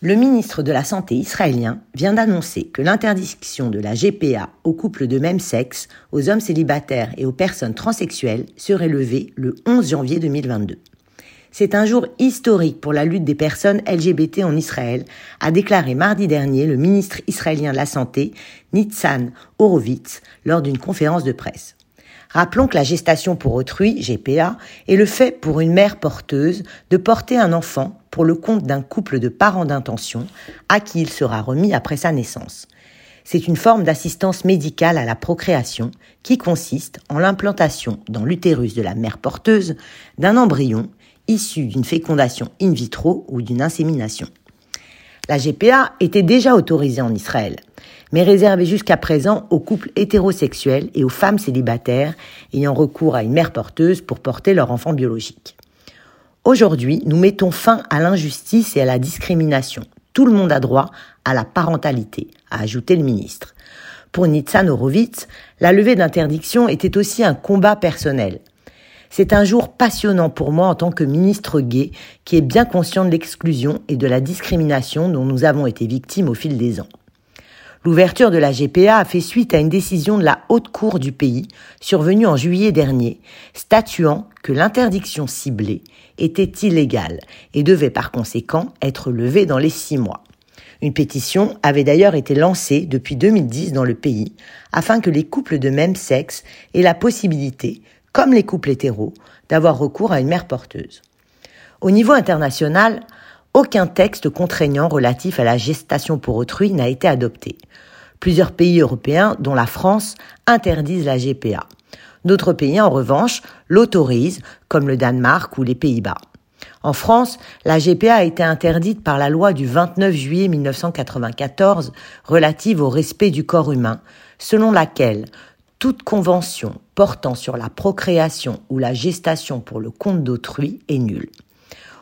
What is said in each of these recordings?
Le ministre de la Santé israélien vient d'annoncer que l'interdiction de la GPA aux couples de même sexe, aux hommes célibataires et aux personnes transsexuelles serait levée le 11 janvier 2022. C'est un jour historique pour la lutte des personnes LGBT en Israël, a déclaré mardi dernier le ministre israélien de la Santé, Nitzan Horowitz, lors d'une conférence de presse. Rappelons que la gestation pour autrui, GPA, est le fait pour une mère porteuse de porter un enfant pour le compte d'un couple de parents d'intention à qui il sera remis après sa naissance. C'est une forme d'assistance médicale à la procréation qui consiste en l'implantation dans l'utérus de la mère porteuse d'un embryon issu d'une fécondation in vitro ou d'une insémination. La GPA était déjà autorisée en Israël, mais réservée jusqu'à présent aux couples hétérosexuels et aux femmes célibataires ayant recours à une mère porteuse pour porter leur enfant biologique. Aujourd'hui, nous mettons fin à l'injustice et à la discrimination. Tout le monde a droit à la parentalité, a ajouté le ministre. Pour Nitzan Horowitz, la levée d'interdiction était aussi un combat personnel. C'est un jour passionnant pour moi en tant que ministre gay qui est bien conscient de l'exclusion et de la discrimination dont nous avons été victimes au fil des ans. L'ouverture de la GPA a fait suite à une décision de la Haute Cour du pays, survenue en juillet dernier, statuant que l'interdiction ciblée était illégale et devait par conséquent être levée dans les six mois. Une pétition avait d'ailleurs été lancée depuis 2010 dans le pays afin que les couples de même sexe aient la possibilité comme les couples hétéros, d'avoir recours à une mère porteuse. Au niveau international, aucun texte contraignant relatif à la gestation pour autrui n'a été adopté. Plusieurs pays européens, dont la France, interdisent la GPA. D'autres pays, en revanche, l'autorisent, comme le Danemark ou les Pays-Bas. En France, la GPA a été interdite par la loi du 29 juillet 1994 relative au respect du corps humain, selon laquelle toute convention portant sur la procréation ou la gestation pour le compte d'autrui est nulle.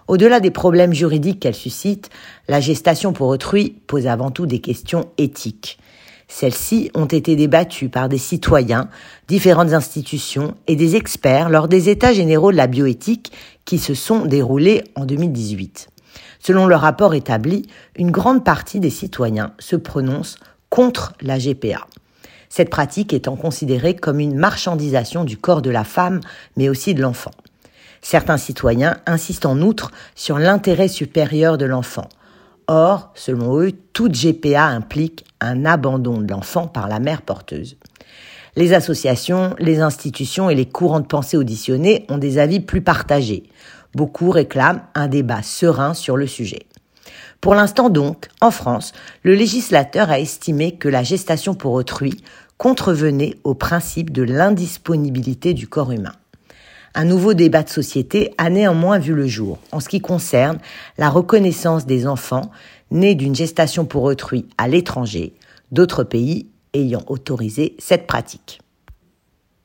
Au-delà des problèmes juridiques qu'elle suscite, la gestation pour autrui pose avant tout des questions éthiques. Celles-ci ont été débattues par des citoyens, différentes institutions et des experts lors des États généraux de la bioéthique qui se sont déroulés en 2018. Selon le rapport établi, une grande partie des citoyens se prononcent contre la GPA cette pratique étant considérée comme une marchandisation du corps de la femme, mais aussi de l'enfant. Certains citoyens insistent en outre sur l'intérêt supérieur de l'enfant. Or, selon eux, toute GPA implique un abandon de l'enfant par la mère porteuse. Les associations, les institutions et les courants de pensée auditionnés ont des avis plus partagés. Beaucoup réclament un débat serein sur le sujet. Pour l'instant donc, en France, le législateur a estimé que la gestation pour autrui contrevenait au principe de l'indisponibilité du corps humain. Un nouveau débat de société a néanmoins vu le jour en ce qui concerne la reconnaissance des enfants nés d'une gestation pour autrui à l'étranger, d'autres pays ayant autorisé cette pratique.